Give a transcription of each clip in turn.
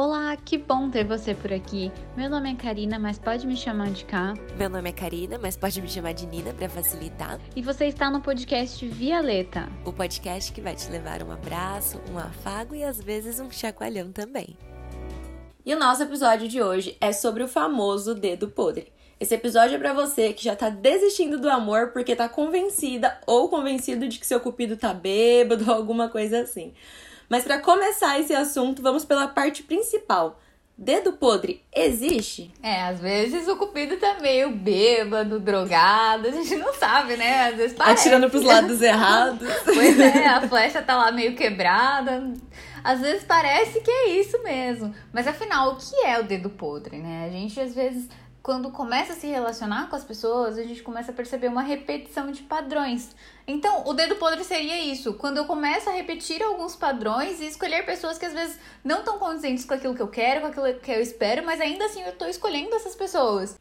Olá, que bom ter você por aqui. Meu nome é Karina, mas pode me chamar de Cá. Meu nome é Karina, mas pode me chamar de Nina para facilitar. E você está no podcast Violeta, o podcast que vai te levar um abraço, um afago e às vezes um chacoalhão também. E o nosso episódio de hoje é sobre o famoso dedo podre. Esse episódio é para você que já tá desistindo do amor porque tá convencida ou convencido de que seu cupido tá bêbado ou alguma coisa assim. Mas para começar esse assunto, vamos pela parte principal. Dedo podre existe? É, às vezes o cupido tá meio bêbado, drogado, a gente não sabe, né? Às vezes parece. Atirando pros lados errados. pois é, a flecha tá lá meio quebrada. Às vezes parece que é isso mesmo. Mas afinal, o que é o dedo podre, né? A gente às vezes quando começa a se relacionar com as pessoas, a gente começa a perceber uma repetição de padrões. Então, o dedo podre seria isso. Quando eu começo a repetir alguns padrões e escolher pessoas que às vezes não estão condizentes com aquilo que eu quero, com aquilo que eu espero, mas ainda assim eu estou escolhendo essas pessoas.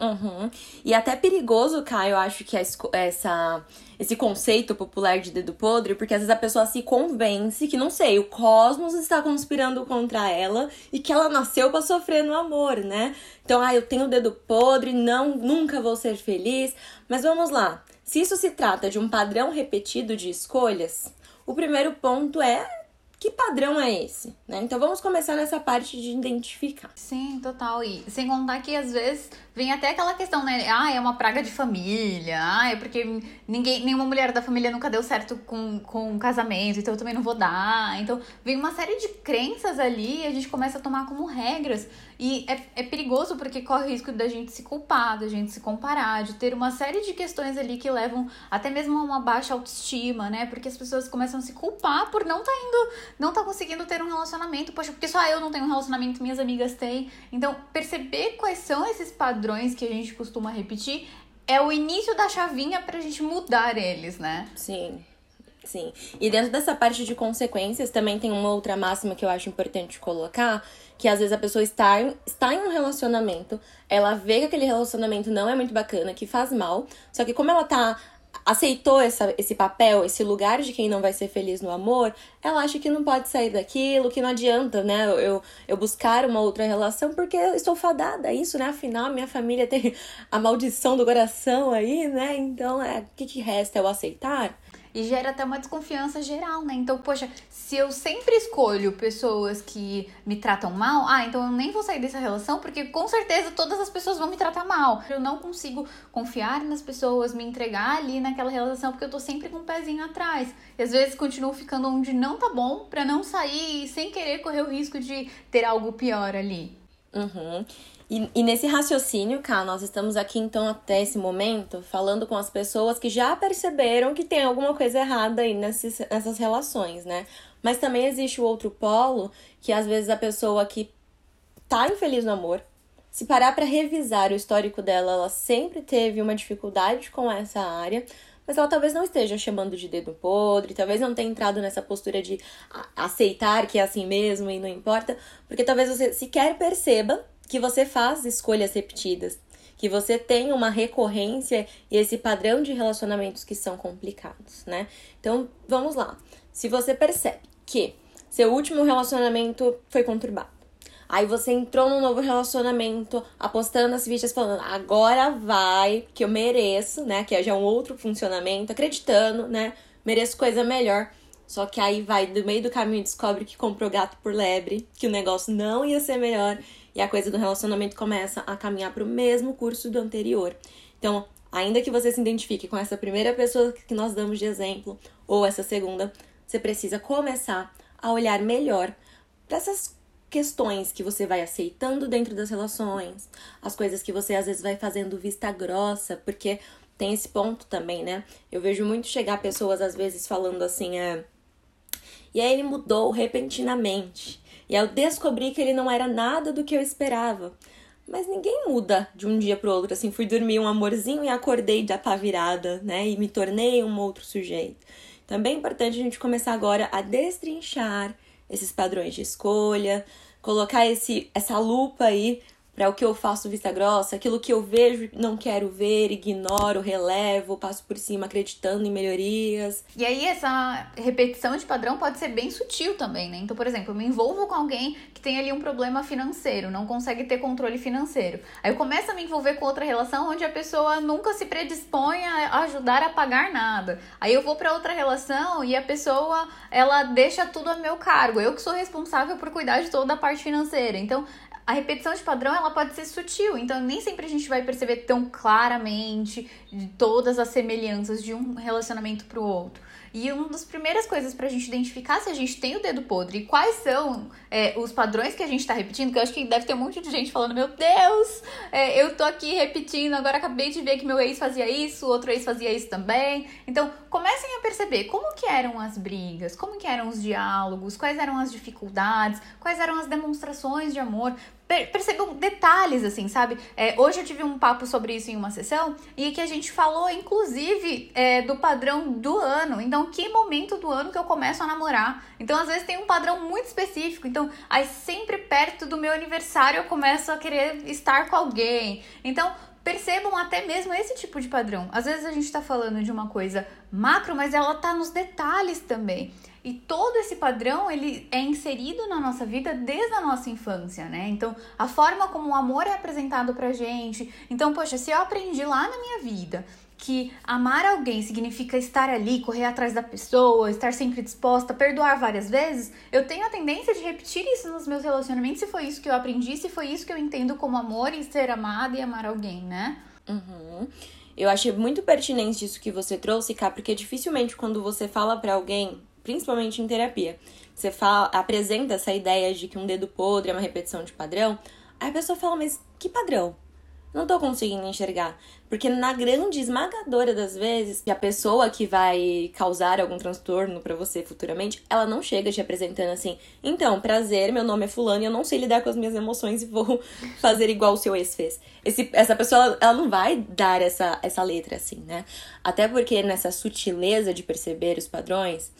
Uhum. E até perigoso, Caio, eu acho que essa, esse conceito popular de dedo podre, porque às vezes a pessoa se convence que, não sei, o cosmos está conspirando contra ela e que ela nasceu para sofrer no amor, né? Então, ah, eu tenho dedo podre, não, nunca vou ser feliz. Mas vamos lá. Se isso se trata de um padrão repetido de escolhas, o primeiro ponto é que padrão é esse? Né? Então vamos começar nessa parte de identificar. Sim, total. E sem contar que às vezes vem até aquela questão, né? Ah, é uma praga de família. Ah, é porque ninguém, nenhuma mulher da família nunca deu certo com, com um casamento, então eu também não vou dar. Então vem uma série de crenças ali e a gente começa a tomar como regras. E é, é perigoso porque corre o risco da gente se culpar, da gente se comparar, de ter uma série de questões ali que levam até mesmo a uma baixa autoestima, né? Porque as pessoas começam a se culpar por não tá indo, não tá conseguindo ter um relacionamento. Poxa, porque só eu não tenho um relacionamento, minhas amigas têm. Então, perceber quais são esses padrões que a gente costuma repetir é o início da chavinha pra gente mudar eles, né? Sim. Sim. E dentro dessa parte de consequências, também tem uma outra máxima que eu acho importante colocar, que às vezes a pessoa está em, está em um relacionamento, ela vê que aquele relacionamento não é muito bacana, que faz mal, só que como ela tá aceitou essa, esse papel, esse lugar de quem não vai ser feliz no amor, ela acha que não pode sair daquilo, que não adianta, né? Eu, eu buscar uma outra relação porque eu estou fadada a isso, né? Afinal, minha família tem a maldição do coração aí, né? Então, é, o que, que resta? É o aceitar? E gera até uma desconfiança geral, né? Então, poxa, se eu sempre escolho pessoas que me tratam mal, ah, então eu nem vou sair dessa relação, porque com certeza todas as pessoas vão me tratar mal. Eu não consigo confiar nas pessoas, me entregar ali naquela relação, porque eu tô sempre com o um pezinho atrás. E às vezes continuo ficando onde não tá bom, pra não sair sem querer correr o risco de ter algo pior ali. Uhum. E, e, nesse raciocínio, cá, nós estamos aqui então até esse momento falando com as pessoas que já perceberam que tem alguma coisa errada aí nesses, nessas relações, né? Mas também existe o outro polo, que às vezes a pessoa que tá infeliz no amor, se parar para revisar o histórico dela, ela sempre teve uma dificuldade com essa área, mas ela talvez não esteja chamando de dedo podre, talvez não tenha entrado nessa postura de aceitar que é assim mesmo e não importa, porque talvez você sequer perceba que você faz escolhas repetidas, que você tem uma recorrência e esse padrão de relacionamentos que são complicados, né? Então, vamos lá. Se você percebe que seu último relacionamento foi conturbado, aí você entrou num novo relacionamento, apostando nas fichas, falando, agora vai, que eu mereço, né? Que já é um outro funcionamento, acreditando, né? Mereço coisa melhor. Só que aí vai do meio do caminho descobre que comprou gato por lebre, que o negócio não ia ser melhor e a coisa do relacionamento começa a caminhar para o mesmo curso do anterior. Então, ainda que você se identifique com essa primeira pessoa que nós damos de exemplo, ou essa segunda, você precisa começar a olhar melhor para essas questões que você vai aceitando dentro das relações, as coisas que você às vezes vai fazendo vista grossa, porque tem esse ponto também, né? Eu vejo muito chegar pessoas às vezes falando assim, é. E aí ele mudou repentinamente. E eu descobri que ele não era nada do que eu esperava. Mas ninguém muda de um dia pro outro. Assim, fui dormir um amorzinho e acordei da pá virada, né? E me tornei um outro sujeito. Também é importante a gente começar agora a destrinchar esses padrões de escolha, colocar esse, essa lupa aí para o que eu faço vista grossa, aquilo que eu vejo não quero ver, ignoro, relevo, passo por cima acreditando em melhorias. E aí essa repetição de padrão pode ser bem sutil também, né? Então, por exemplo, eu me envolvo com alguém que tem ali um problema financeiro, não consegue ter controle financeiro. Aí eu começo a me envolver com outra relação onde a pessoa nunca se predispõe a ajudar a pagar nada. Aí eu vou para outra relação e a pessoa, ela deixa tudo a meu cargo. Eu que sou responsável por cuidar de toda a parte financeira. Então, a repetição de padrão ela pode ser sutil, então nem sempre a gente vai perceber tão claramente todas as semelhanças de um relacionamento para o outro. E uma das primeiras coisas pra gente identificar se a gente tem o dedo podre e quais são é, os padrões que a gente tá repetindo, que eu acho que deve ter um monte de gente falando, meu Deus, é, eu tô aqui repetindo, agora acabei de ver que meu ex fazia isso, outro ex fazia isso também. Então, comecem a perceber como que eram as brigas, como que eram os diálogos, quais eram as dificuldades, quais eram as demonstrações de amor percebam detalhes, assim, sabe? É, hoje eu tive um papo sobre isso em uma sessão e que a gente falou, inclusive, é, do padrão do ano. Então, que momento do ano que eu começo a namorar? Então, às vezes tem um padrão muito específico. Então, aí sempre perto do meu aniversário eu começo a querer estar com alguém. Então, percebam até mesmo esse tipo de padrão. Às vezes a gente tá falando de uma coisa macro, mas ela tá nos detalhes também. E todo esse padrão, ele é inserido na nossa vida desde a nossa infância, né? Então, a forma como o amor é apresentado pra gente. Então, poxa, se eu aprendi lá na minha vida que amar alguém significa estar ali, correr atrás da pessoa, estar sempre disposta, perdoar várias vezes, eu tenho a tendência de repetir isso nos meus relacionamentos se foi isso que eu aprendi, se foi isso que eu entendo como amor e ser amada e amar alguém, né? Uhum. Eu achei muito pertinente isso que você trouxe, Cá, porque dificilmente quando você fala para alguém, principalmente em terapia. Você fala, apresenta essa ideia de que um dedo podre é uma repetição de padrão, aí a pessoa fala, mas que padrão? Não tô conseguindo enxergar. Porque na grande esmagadora das vezes, a pessoa que vai causar algum transtorno para você futuramente, ela não chega te apresentando assim: "Então, prazer, meu nome é fulano e eu não sei lidar com as minhas emoções e vou fazer igual o seu ex fez". Esse, essa pessoa, ela não vai dar essa essa letra assim, né? Até porque nessa sutileza de perceber os padrões,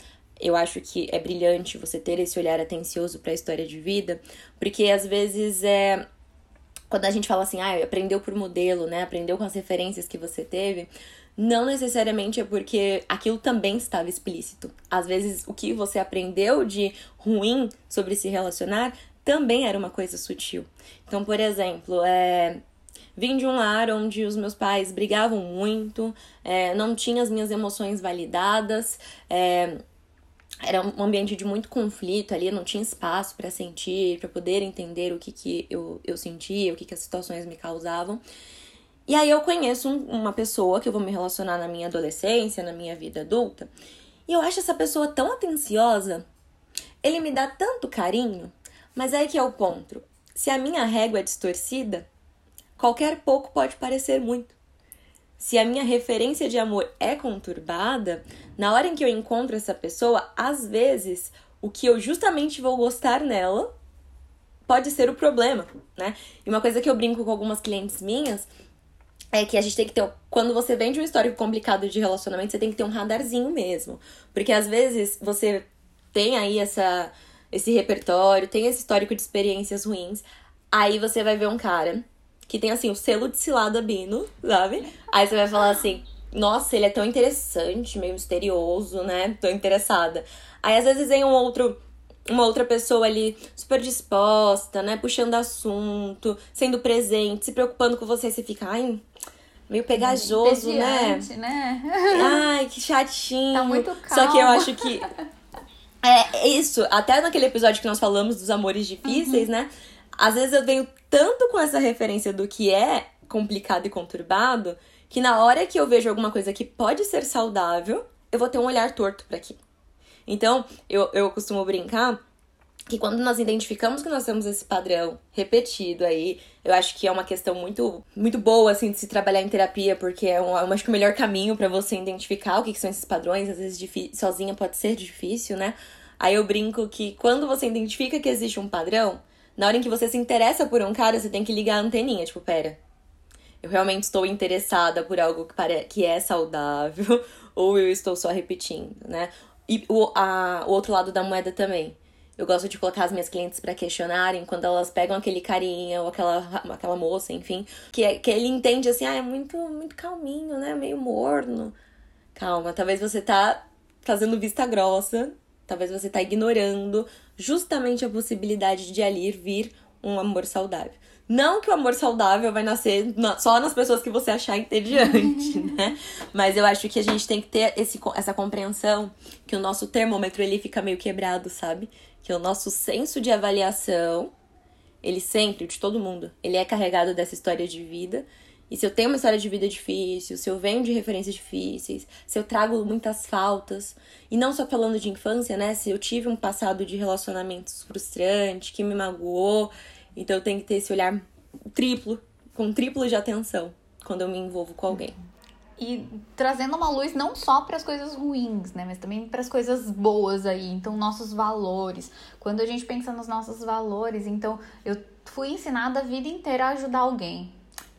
eu acho que é brilhante você ter esse olhar atencioso para a história de vida, porque às vezes é quando a gente fala assim, ah, aprendeu por modelo, né? Aprendeu com as referências que você teve, não necessariamente é porque aquilo também estava explícito. Às vezes o que você aprendeu de ruim sobre se relacionar também era uma coisa sutil. Então, por exemplo, é, Vim de um lar onde os meus pais brigavam muito, é, não tinha as minhas emoções validadas, é, era um ambiente de muito conflito ali, não tinha espaço para sentir, para poder entender o que, que eu, eu sentia, o que, que as situações me causavam. E aí eu conheço um, uma pessoa que eu vou me relacionar na minha adolescência, na minha vida adulta, e eu acho essa pessoa tão atenciosa, ele me dá tanto carinho, mas aí que é o ponto. Se a minha régua é distorcida, qualquer pouco pode parecer muito. Se a minha referência de amor é conturbada, na hora em que eu encontro essa pessoa, às vezes o que eu justamente vou gostar nela pode ser o problema, né? E uma coisa que eu brinco com algumas clientes minhas é que a gente tem que ter. Quando você vem de um histórico complicado de relacionamento, você tem que ter um radarzinho mesmo. Porque às vezes você tem aí essa, esse repertório, tem esse histórico de experiências ruins. Aí você vai ver um cara que tem assim o selo de cilada Bino, sabe? Aí você vai falar assim: nossa, ele é tão interessante, meio misterioso, né? Tô interessada. Aí às vezes vem um outro uma outra pessoa ali super disposta, né, puxando assunto, sendo presente, se preocupando com você, você fica, ai, meio pegajoso, né? né? Ai, que chatinho. Tá muito calmo. Só que eu acho que é isso, até naquele episódio que nós falamos dos amores difíceis, uhum. né? Às vezes eu venho tanto com essa referência do que é complicado e conturbado, que na hora que eu vejo alguma coisa que pode ser saudável, eu vou ter um olhar torto para aquilo. Então, eu, eu costumo brincar que quando nós identificamos que nós temos esse padrão repetido aí, eu acho que é uma questão muito muito boa assim de se trabalhar em terapia, porque é um, eu acho que o melhor caminho para você identificar o que, que, são esses padrões, às vezes sozinha pode ser difícil, né? Aí eu brinco que quando você identifica que existe um padrão, na hora em que você se interessa por um cara, você tem que ligar a anteninha, tipo, pera. Eu realmente estou interessada por algo que, pare... que é saudável, ou eu estou só repetindo, né? E o, a, o outro lado da moeda também. Eu gosto de colocar as minhas clientes para questionarem quando elas pegam aquele carinha ou aquela, aquela moça, enfim, que, é, que ele entende assim, ah, é muito, muito calminho, né? Meio morno. Calma, talvez você tá fazendo vista grossa, talvez você tá ignorando justamente a possibilidade de ali vir um amor saudável. Não que o amor saudável vai nascer só nas pessoas que você achar entediante, né? Mas eu acho que a gente tem que ter esse, essa compreensão que o nosso termômetro ele fica meio quebrado, sabe? Que o nosso senso de avaliação, ele sempre, de todo mundo, ele é carregado dessa história de vida. E se eu tenho uma história de vida difícil, se eu venho de referências difíceis, se eu trago muitas faltas, e não só falando de infância, né? Se eu tive um passado de relacionamentos frustrante, que me magoou, então eu tenho que ter esse olhar triplo, com triplo de atenção quando eu me envolvo com alguém. E trazendo uma luz não só para as coisas ruins, né, mas também para as coisas boas aí. Então, nossos valores. Quando a gente pensa nos nossos valores, então eu fui ensinada a vida inteira a ajudar alguém.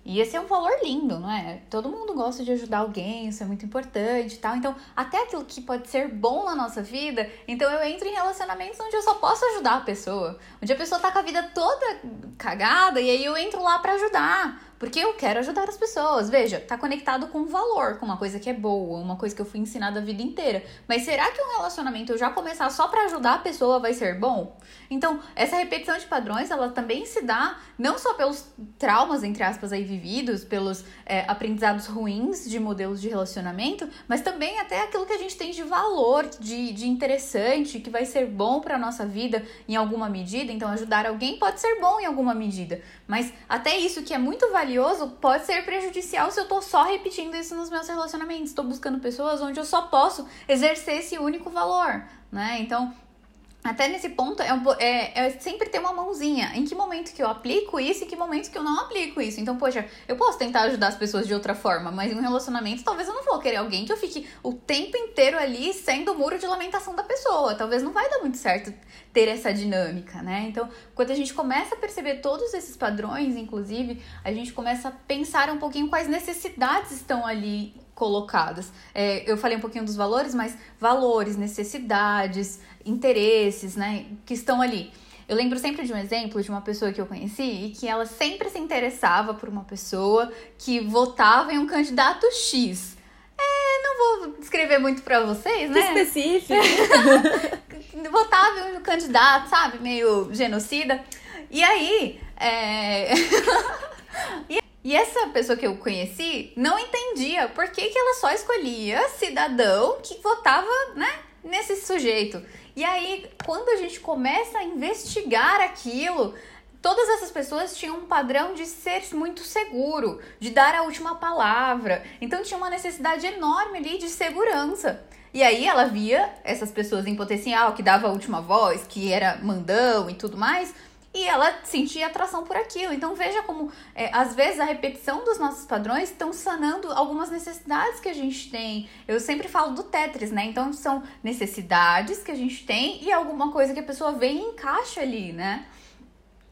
E esse é um valor lindo, não é? Todo mundo gosta de ajudar alguém, isso é muito importante e tal. Então, até aquilo que pode ser bom na nossa vida, então eu entro em relacionamentos onde eu só posso ajudar a pessoa. Onde a pessoa tá com a vida toda cagada e aí eu entro lá para ajudar. Porque eu quero ajudar as pessoas. Veja, tá conectado com valor, com uma coisa que é boa, uma coisa que eu fui ensinada a vida inteira. Mas será que um relacionamento eu já começar só para ajudar a pessoa vai ser bom? Então, essa repetição de padrões, ela também se dá não só pelos traumas, entre aspas, aí vividos, pelos é, aprendizados ruins de modelos de relacionamento, mas também até aquilo que a gente tem de valor, de, de interessante, que vai ser bom para nossa vida em alguma medida. Então, ajudar alguém pode ser bom em alguma medida. Mas até isso que é muito valioso valioso pode ser prejudicial se eu tô só repetindo isso nos meus relacionamentos. Estou buscando pessoas onde eu só posso exercer esse único valor, né? Então, até nesse ponto, é, é, é, sempre ter uma mãozinha. Em que momento que eu aplico isso e que momento que eu não aplico isso. Então, poxa, eu posso tentar ajudar as pessoas de outra forma, mas em um relacionamento, talvez eu não vou querer alguém que eu fique o tempo inteiro ali sendo o muro de lamentação da pessoa. Talvez não vai dar muito certo ter essa dinâmica, né? Então, quando a gente começa a perceber todos esses padrões, inclusive, a gente começa a pensar um pouquinho quais necessidades estão ali colocadas. É, eu falei um pouquinho dos valores, mas valores, necessidades, interesses, né, que estão ali. Eu lembro sempre de um exemplo de uma pessoa que eu conheci e que ela sempre se interessava por uma pessoa que votava em um candidato X. É, não vou descrever muito para vocês, né? Específico. votava em um candidato, sabe, meio genocida. E aí, é... e e essa pessoa que eu conheci não entendia por que, que ela só escolhia cidadão que votava, né, nesse sujeito. E aí, quando a gente começa a investigar aquilo, todas essas pessoas tinham um padrão de ser muito seguro, de dar a última palavra. Então tinha uma necessidade enorme ali de segurança. E aí ela via essas pessoas em potencial que dava a última voz, que era mandão e tudo mais, e ela sentia atração por aquilo. Então veja como é, às vezes a repetição dos nossos padrões estão sanando algumas necessidades que a gente tem. Eu sempre falo do Tetris, né? Então são necessidades que a gente tem e alguma coisa que a pessoa vem e encaixa ali, né?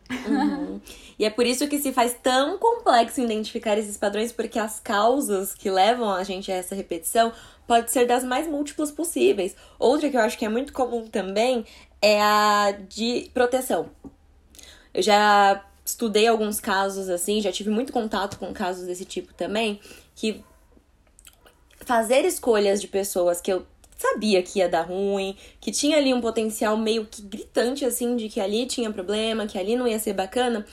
Uhum. E é por isso que se faz tão complexo identificar esses padrões, porque as causas que levam a gente a essa repetição pode ser das mais múltiplas possíveis. Outra que eu acho que é muito comum também é a de proteção. Eu já estudei alguns casos assim, já tive muito contato com casos desse tipo também, que fazer escolhas de pessoas que eu sabia que ia dar ruim, que tinha ali um potencial meio que gritante assim de que ali tinha problema, que ali não ia ser bacana,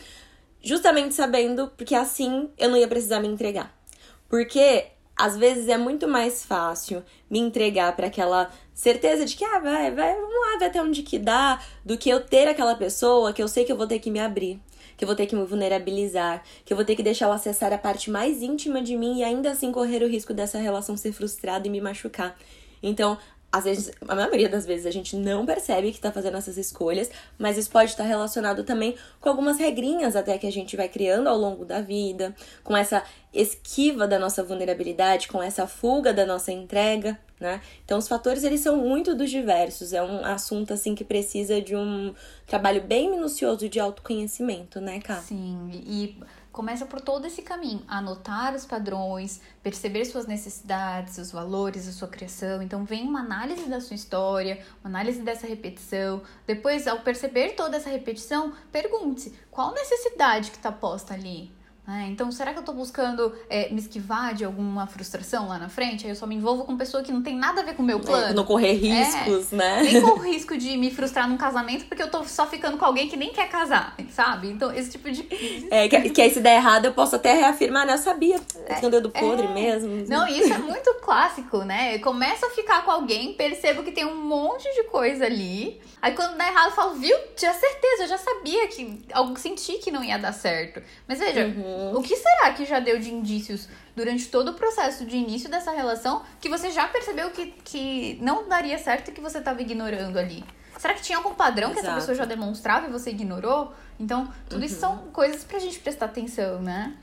justamente sabendo porque assim eu não ia precisar me entregar. Porque às vezes é muito mais fácil me entregar para aquela certeza de que, ah, vai, vai, vamos lá, ver até onde que dá, do que eu ter aquela pessoa que eu sei que eu vou ter que me abrir, que eu vou ter que me vulnerabilizar, que eu vou ter que deixar ela acessar a parte mais íntima de mim e ainda assim correr o risco dessa relação ser frustrada e me machucar. Então, às vezes, a maioria das vezes a gente não percebe que está fazendo essas escolhas, mas isso pode estar relacionado também com algumas regrinhas até que a gente vai criando ao longo da vida, com essa esquiva da nossa vulnerabilidade, com essa fuga da nossa entrega, né? Então os fatores eles são muito dos diversos, é um assunto assim que precisa de um trabalho bem minucioso de autoconhecimento, né, Cá? Sim, e começa por todo esse caminho, anotar os padrões, perceber suas necessidades, os valores, a sua criação. Então vem uma análise da sua história, uma análise dessa repetição. Depois, ao perceber toda essa repetição, pergunte-se qual necessidade que está posta ali. É, então, será que eu tô buscando é, me esquivar de alguma frustração lá na frente? Aí eu só me envolvo com pessoa que não tem nada a ver com o meu plano. É, não correr riscos, é, né? Nem corro risco de me frustrar num casamento porque eu tô só ficando com alguém que nem quer casar, sabe? Então, esse tipo de. É, que, que aí se der errado, eu posso até reafirmar, né? Eu sabia. É, tinha um dedo podre é. mesmo. Não, isso é muito clássico, né? Começa a ficar com alguém, percebo que tem um monte de coisa ali. Aí quando dá errado, eu falo, viu? Tinha certeza, eu já sabia que. Algo senti que não ia dar certo. Mas veja. Uhum. O que será que já deu de indícios durante todo o processo de início dessa relação que você já percebeu que, que não daria certo e que você estava ignorando ali? Será que tinha algum padrão Exato. que essa pessoa já demonstrava e você ignorou? Então, tudo uhum. isso são coisas pra gente prestar atenção, né?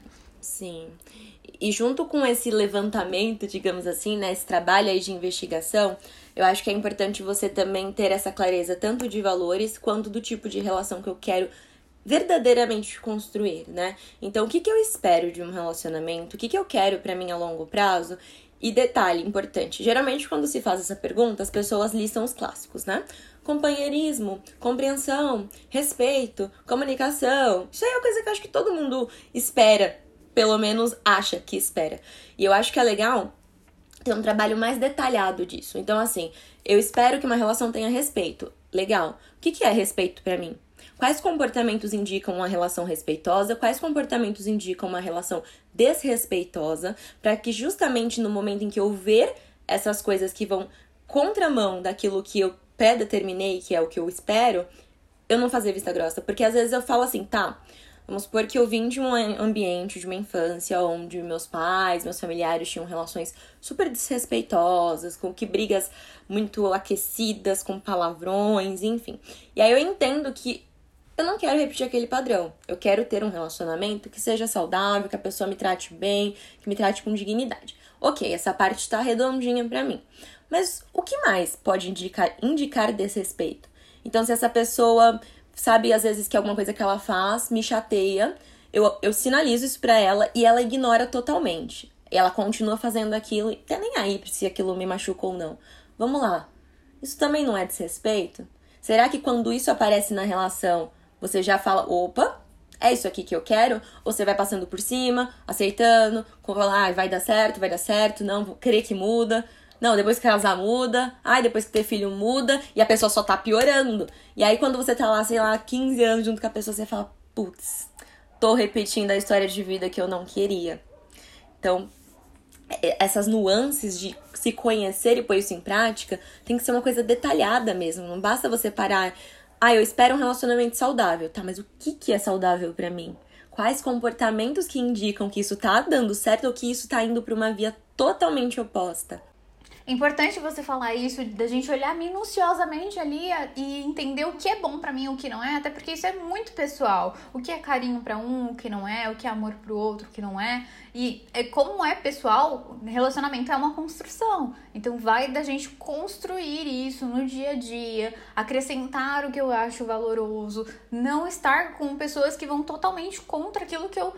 Sim. E junto com esse levantamento, digamos assim, né, esse trabalho aí de investigação, eu acho que é importante você também ter essa clareza tanto de valores quanto do tipo de relação que eu quero verdadeiramente construir, né? Então, o que, que eu espero de um relacionamento? O que, que eu quero para mim a longo prazo? E detalhe importante: geralmente, quando se faz essa pergunta, as pessoas listam os clássicos, né? Companheirismo, compreensão, respeito, comunicação. Isso aí é uma coisa que eu acho que todo mundo espera, pelo menos acha que espera. E eu acho que é legal ter um trabalho mais detalhado disso. Então, assim, eu espero que uma relação tenha respeito. Legal. O que, que é respeito para mim? Quais comportamentos indicam uma relação respeitosa? Quais comportamentos indicam uma relação desrespeitosa? Para que justamente no momento em que eu ver essas coisas que vão contramão daquilo que eu pré-determinei, que é o que eu espero, eu não fazer vista grossa. Porque às vezes eu falo assim, tá, Vamos supor que eu vim de um ambiente, de uma infância onde meus pais, meus familiares tinham relações super desrespeitosas, com que brigas muito aquecidas, com palavrões, enfim. E aí eu entendo que eu não quero repetir aquele padrão. Eu quero ter um relacionamento que seja saudável, que a pessoa me trate bem, que me trate com dignidade. Ok, essa parte tá redondinha para mim. Mas o que mais pode indicar, indicar desrespeito? Então, se essa pessoa sabe, às vezes, que alguma coisa que ela faz me chateia, eu, eu sinalizo isso pra ela e ela ignora totalmente. Ela continua fazendo aquilo e tá nem aí se aquilo me machuca ou não. Vamos lá. Isso também não é desrespeito? Será que quando isso aparece na relação, você já fala, opa, é isso aqui que eu quero? Ou você vai passando por cima, aceitando, com ah, vai dar certo, vai dar certo, não, vou querer que muda. Não, depois que casar muda. Ai, depois que ter filho muda. E a pessoa só tá piorando. E aí quando você tá lá, sei lá, 15 anos junto com a pessoa, você fala, putz, tô repetindo a história de vida que eu não queria. Então, essas nuances de se conhecer e pôr isso em prática tem que ser uma coisa detalhada mesmo. Não basta você parar ah, eu espero um relacionamento saudável. Tá, mas o que, que é saudável para mim? Quais comportamentos que indicam que isso tá dando certo ou que isso tá indo para uma via totalmente oposta? Importante você falar isso, da gente olhar minuciosamente ali e entender o que é bom para mim e o que não é, até porque isso é muito pessoal. O que é carinho para um, o que não é, o que é amor pro outro, o que não é. E é, como é pessoal, relacionamento é uma construção. Então vai da gente construir isso no dia a dia, acrescentar o que eu acho valoroso, não estar com pessoas que vão totalmente contra aquilo que eu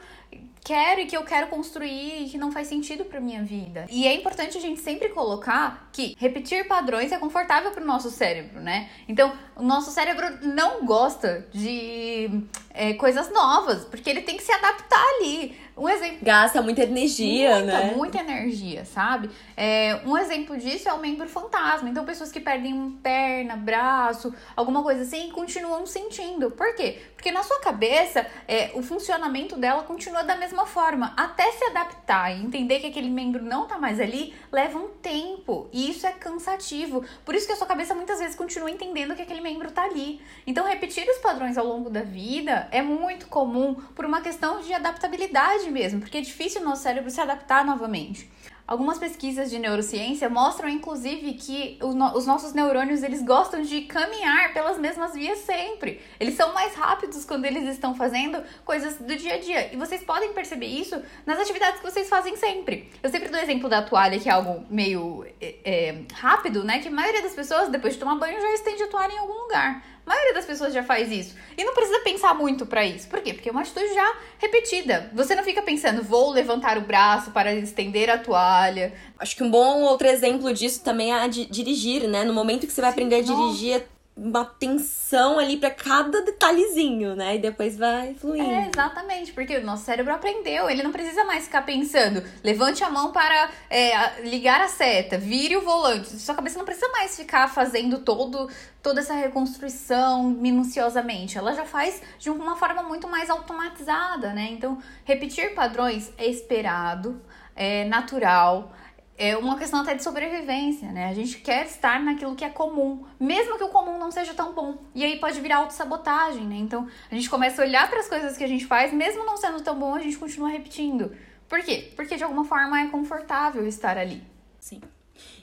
quero e que eu quero construir e que não faz sentido para minha vida. E é importante a gente sempre colocar que repetir padrões é confortável para o nosso cérebro, né? Então, o nosso cérebro não gosta de é, coisas novas, porque ele tem que se adaptar ali. Um exemplo. Gasta muita energia, muita, né? Muita energia, sabe? É, um exemplo disso é o membro fantasma. Então, pessoas que perdem perna, braço, alguma coisa assim, continuam sentindo. Por quê? Porque na sua cabeça, é, o funcionamento dela continua da mesma forma. Até se adaptar e entender que aquele membro não tá mais ali, leva um tempo. E isso é cansativo. Por isso que a sua cabeça muitas vezes continua entendendo que aquele membro tá ali. Então, repetir os padrões ao longo da vida é muito comum por uma questão de adaptabilidade mesmo, porque é difícil o nosso cérebro se adaptar novamente. Algumas pesquisas de neurociência mostram, inclusive, que os nossos neurônios eles gostam de caminhar pelas mesmas vias sempre. Eles são mais rápidos quando eles estão fazendo coisas do dia a dia. E vocês podem perceber isso nas atividades que vocês fazem sempre. Eu sempre dou o exemplo da toalha, que é algo meio é, é, rápido, né? Que a maioria das pessoas, depois de tomar banho, já estende a toalha em algum lugar. A maioria das pessoas já faz isso. E não precisa pensar muito para isso. Por quê? Porque é uma atitude já repetida. Você não fica pensando, vou levantar o braço para estender a toalha. Acho que um bom outro exemplo disso também é a de dirigir, né? No momento que você vai aprender a dirigir, uma atenção ali para cada detalhezinho, né? E depois vai fluindo. É, exatamente, porque o nosso cérebro aprendeu, ele não precisa mais ficar pensando, levante a mão para é, ligar a seta, vire o volante. Sua cabeça não precisa mais ficar fazendo todo, toda essa reconstrução minuciosamente. Ela já faz de uma forma muito mais automatizada, né? Então, repetir padrões é esperado, é natural é uma questão até de sobrevivência, né? A gente quer estar naquilo que é comum, mesmo que o comum não seja tão bom. E aí pode virar autossabotagem, né? Então a gente começa a olhar para as coisas que a gente faz, mesmo não sendo tão bom, a gente continua repetindo. Por quê? Porque de alguma forma é confortável estar ali. Sim.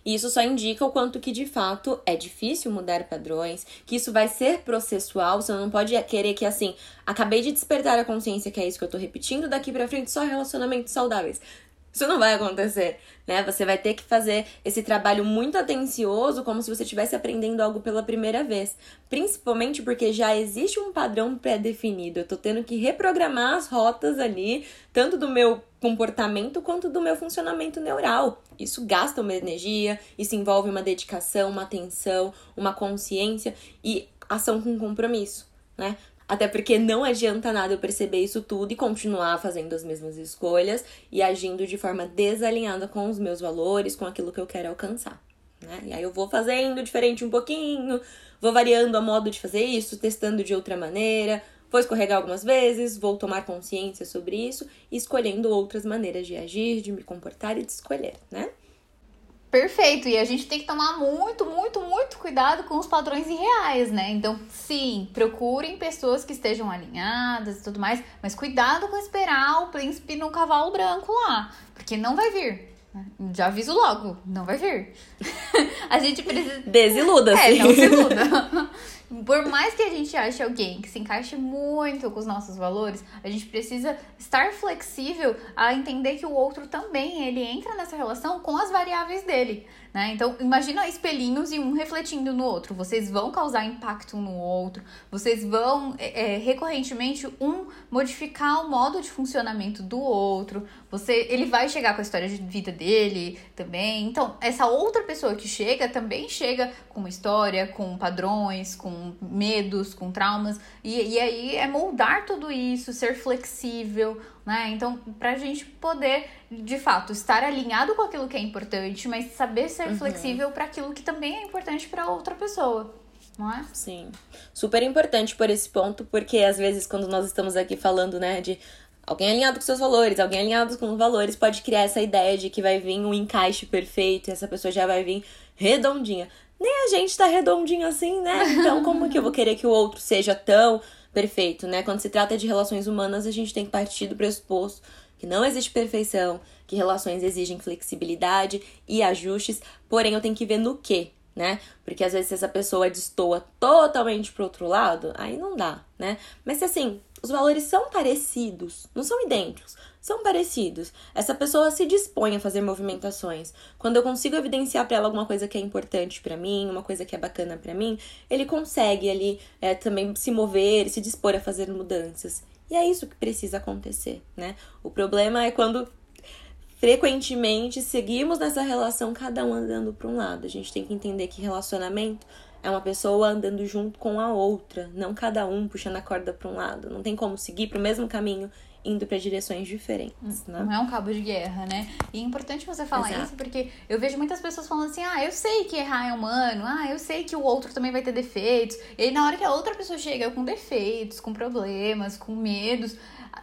E isso só indica o quanto que de fato é difícil mudar padrões, que isso vai ser processual, você não pode querer que assim, acabei de despertar a consciência que é isso que eu tô repetindo, daqui para frente só relacionamentos saudáveis. Isso não vai acontecer, né? Você vai ter que fazer esse trabalho muito atencioso, como se você estivesse aprendendo algo pela primeira vez. Principalmente porque já existe um padrão pré-definido. Eu tô tendo que reprogramar as rotas ali, tanto do meu comportamento quanto do meu funcionamento neural. Isso gasta uma energia, isso envolve uma dedicação, uma atenção, uma consciência e ação com compromisso, né? Até porque não adianta nada eu perceber isso tudo e continuar fazendo as mesmas escolhas e agindo de forma desalinhada com os meus valores, com aquilo que eu quero alcançar. Né? E aí eu vou fazendo diferente um pouquinho, vou variando a modo de fazer isso, testando de outra maneira, vou escorregar algumas vezes, vou tomar consciência sobre isso escolhendo outras maneiras de agir, de me comportar e de escolher, né? Perfeito, e a gente tem que tomar muito, muito, muito cuidado com os padrões irreais, né? Então, sim, procurem pessoas que estejam alinhadas e tudo mais, mas cuidado com esperar o príncipe no cavalo branco lá, porque não vai vir. Né? Já aviso logo, não vai vir. a gente precisa. Desiluda-se. É, não se iluda. Por mais que a gente ache alguém que se encaixe muito com os nossos valores, a gente precisa estar flexível a entender que o outro também ele entra nessa relação com as variáveis dele. Né? Então, imagina espelhinhos e um refletindo no outro. Vocês vão causar impacto um no outro, vocês vão é, é, recorrentemente um modificar o modo de funcionamento do outro. Você, ele vai chegar com a história de vida dele também. Então, essa outra pessoa que chega também chega com uma história, com padrões, com medos, com traumas. E, e aí é moldar tudo isso, ser flexível, né? Então, pra gente poder, de fato, estar alinhado com aquilo que é importante, mas saber ser uhum. flexível para aquilo que também é importante para outra pessoa. Não é? Sim. Super importante por esse ponto, porque às vezes quando nós estamos aqui falando, né, de alguém alinhado com seus valores, alguém alinhado com os valores, pode criar essa ideia de que vai vir um encaixe perfeito e essa pessoa já vai vir redondinha. Nem a gente tá redondinho assim, né? Então, como que eu vou querer que o outro seja tão perfeito, né? Quando se trata de relações humanas, a gente tem que partir do pressuposto que não existe perfeição, que relações exigem flexibilidade e ajustes, porém eu tenho que ver no que, né? Porque às vezes se essa pessoa destoa totalmente pro outro lado, aí não dá, né? Mas se assim, os valores são parecidos, não são idênticos, são parecidos. Essa pessoa se dispõe a fazer movimentações. Quando eu consigo evidenciar para ela alguma coisa que é importante para mim, uma coisa que é bacana para mim, ele consegue ali é, também se mover, se dispor a fazer mudanças. E é isso que precisa acontecer, né? O problema é quando frequentemente seguimos nessa relação cada um andando para um lado. A gente tem que entender que relacionamento é uma pessoa andando junto com a outra, não cada um puxando a corda para um lado. Não tem como seguir para o mesmo caminho indo para direções diferentes, né? Não é um cabo de guerra, né? E é importante você falar Exato. isso porque eu vejo muitas pessoas falando assim: "Ah, eu sei que errar é humano. Ah, eu sei que o outro também vai ter defeitos". E aí, na hora que a outra pessoa chega com defeitos, com problemas, com medos,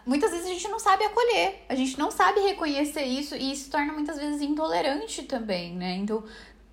muitas vezes a gente não sabe acolher. A gente não sabe reconhecer isso e isso torna muitas vezes intolerante também, né? Então,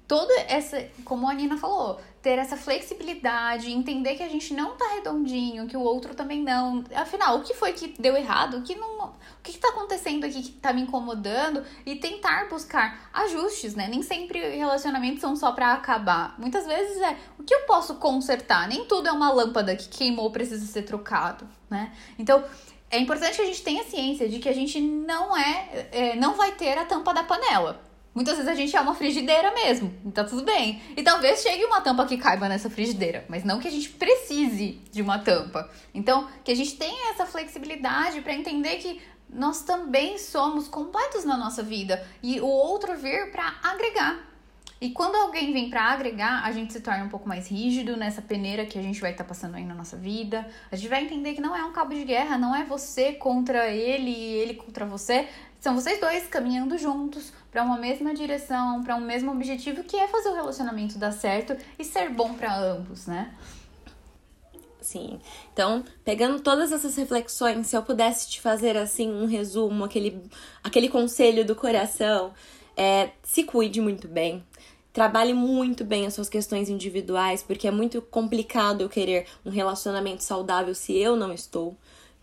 toda essa, como a Nina falou, ter essa flexibilidade, entender que a gente não tá redondinho, que o outro também não. Afinal, o que foi que deu errado? O que não, o que, que tá acontecendo aqui que tá me incomodando e tentar buscar ajustes, né? Nem sempre relacionamentos são só para acabar. Muitas vezes é o que eu posso consertar. Nem tudo é uma lâmpada que queimou precisa ser trocado, né? Então, é importante que a gente tenha ciência de que a gente não é, é não vai ter a tampa da panela. Muitas vezes a gente é uma frigideira mesmo, tá tudo bem. E talvez chegue uma tampa que caiba nessa frigideira, mas não que a gente precise de uma tampa. Então, que a gente tenha essa flexibilidade para entender que nós também somos completos na nossa vida e o outro vir para agregar. E quando alguém vem para agregar, a gente se torna um pouco mais rígido nessa peneira que a gente vai estar tá passando aí na nossa vida. A gente vai entender que não é um cabo de guerra, não é você contra ele e ele contra você. São vocês dois caminhando juntos para uma mesma direção, para um mesmo objetivo, que é fazer o relacionamento dar certo e ser bom para ambos, né? Sim. Então, pegando todas essas reflexões, se eu pudesse te fazer assim um resumo, aquele, aquele conselho do coração, é se cuide muito bem. Trabalhe muito bem as suas questões individuais, porque é muito complicado eu querer um relacionamento saudável se eu não estou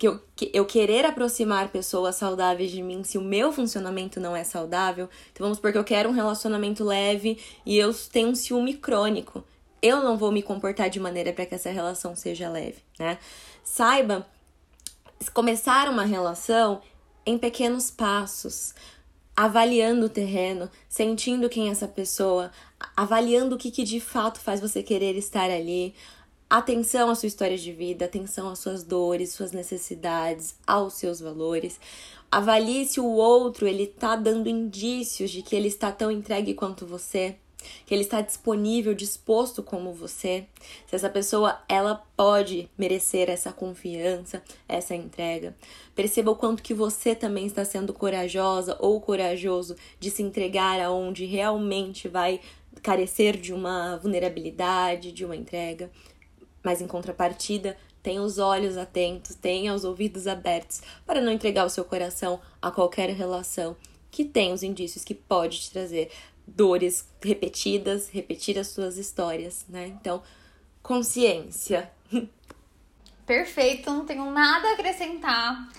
que eu, que eu querer aproximar pessoas saudáveis de mim se o meu funcionamento não é saudável. Então vamos supor que eu quero um relacionamento leve e eu tenho um ciúme crônico. Eu não vou me comportar de maneira para que essa relação seja leve, né? Saiba começar uma relação em pequenos passos, avaliando o terreno, sentindo quem é essa pessoa, avaliando o que, que de fato faz você querer estar ali, atenção à sua história de vida, atenção às suas dores, suas necessidades, aos seus valores. Avalie se o outro ele tá dando indícios de que ele está tão entregue quanto você, que ele está disponível, disposto como você. Se essa pessoa ela pode merecer essa confiança, essa entrega. Perceba o quanto que você também está sendo corajosa ou corajoso de se entregar aonde realmente vai carecer de uma vulnerabilidade, de uma entrega mas em contrapartida, tenha os olhos atentos, tenha os ouvidos abertos para não entregar o seu coração a qualquer relação que tenha os indícios que pode te trazer dores repetidas, repetir as suas histórias, né? Então, consciência. Perfeito, não tenho nada a acrescentar.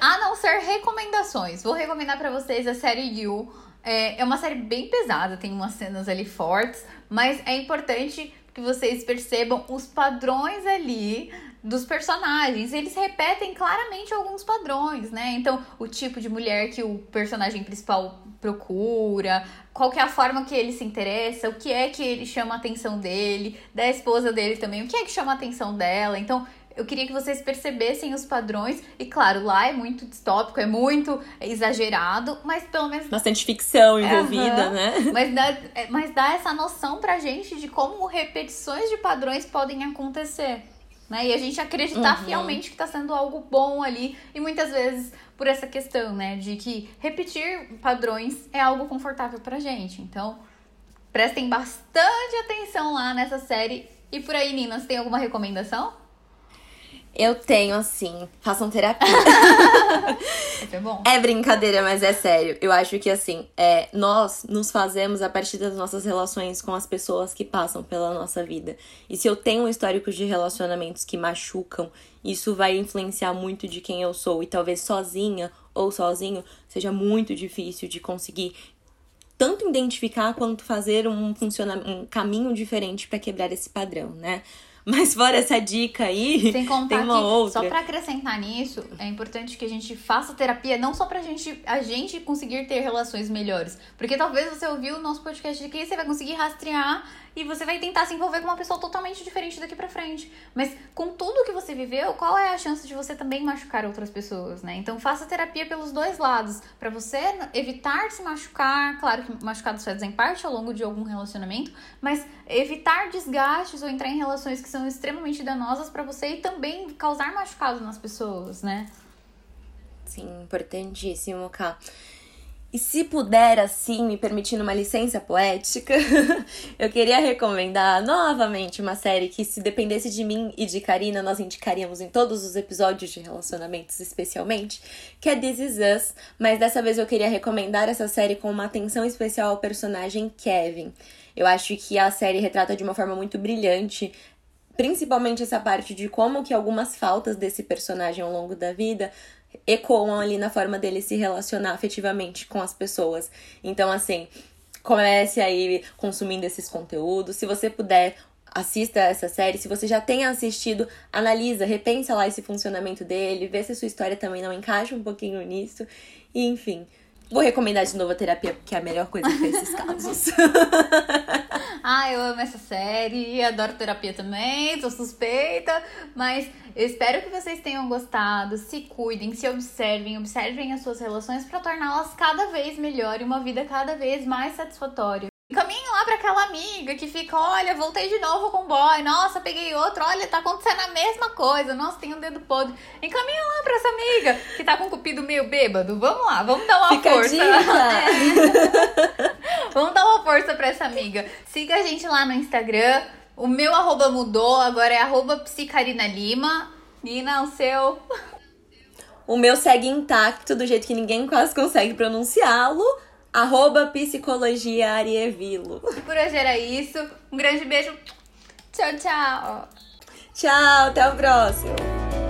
A não ser recomendações. Vou recomendar para vocês a série You. É, é uma série bem pesada, tem umas cenas ali fortes, mas é importante que vocês percebam os padrões ali dos personagens. Eles repetem claramente alguns padrões, né? Então, o tipo de mulher que o personagem principal procura, qual é a forma que ele se interessa, o que é que ele chama a atenção dele, da esposa dele também, o que é que chama a atenção dela. Então, eu queria que vocês percebessem os padrões. E claro, lá é muito distópico, é muito exagerado, mas pelo menos. Bastante ficção envolvida, uhum. né? Mas dá, é, mas dá essa noção pra gente de como repetições de padrões podem acontecer. Né? E a gente acreditar uhum. fielmente que tá sendo algo bom ali. E muitas vezes por essa questão, né? De que repetir padrões é algo confortável pra gente. Então, prestem bastante atenção lá nessa série. E por aí, Nina, você tem alguma recomendação? Eu tenho, assim, façam terapia. é bom. É brincadeira, mas é sério. Eu acho que, assim, é, nós nos fazemos a partir das nossas relações com as pessoas que passam pela nossa vida. E se eu tenho um histórico de relacionamentos que machucam, isso vai influenciar muito de quem eu sou. E talvez sozinha ou sozinho seja muito difícil de conseguir tanto identificar quanto fazer um, um caminho diferente para quebrar esse padrão, né? Mas fora essa dica aí, Sem contar tem uma que, outra. Só para acrescentar nisso, é importante que a gente faça terapia não só pra gente, a gente conseguir ter relações melhores. Porque talvez você ouviu o nosso podcast aqui você vai conseguir rastrear e você vai tentar se envolver com uma pessoa totalmente diferente daqui para frente. Mas com tudo que você viveu, qual é a chance de você também machucar outras pessoas, né? Então faça terapia pelos dois lados, para você evitar se machucar, claro que machucados fazem parte ao longo de algum relacionamento, mas evitar desgastes ou entrar em relações que são extremamente danosas para você e também causar machucado nas pessoas, né? Sim, importantíssimo, Cá. E se puder, assim, me permitindo uma licença poética, eu queria recomendar novamente uma série que, se dependesse de mim e de Karina, nós indicaríamos em todos os episódios de relacionamentos, especialmente, que é This Is Us. Mas dessa vez eu queria recomendar essa série com uma atenção especial ao personagem Kevin. Eu acho que a série retrata de uma forma muito brilhante principalmente essa parte de como que algumas faltas desse personagem ao longo da vida ecoam ali na forma dele se relacionar afetivamente com as pessoas. Então, assim, comece aí consumindo esses conteúdos. Se você puder, assista essa série. Se você já tem assistido, analisa, repensa lá esse funcionamento dele, vê se a sua história também não encaixa um pouquinho nisso. E, enfim, vou recomendar de novo a terapia, porque é a melhor coisa para esses casos. ah, eu amo essa série, adoro terapia também, tô suspeita, mas eu espero que vocês tenham gostado. Se cuidem, se observem, observem as suas relações para torná-las cada vez melhor e uma vida cada vez mais satisfatória. Caminhe lá para aquela amiga que fica, olha, voltei de novo com o boy, nossa, peguei outro, olha, tá acontecendo a mesma coisa, nossa, tem um dedo podre. Encaminha lá pra essa amiga que tá com o cupido meio bêbado. Vamos lá, vamos dar uma fica força. É. vamos dar uma força pra essa amiga. Siga a gente lá no Instagram. O meu arroba mudou, agora é arroba psicarina lima. Nina, o seu. O meu segue intacto, do jeito que ninguém quase consegue pronunciá-lo arroba psicologia Arievilo. Por hoje era isso. Um grande beijo. Tchau, tchau. Tchau, até o próximo.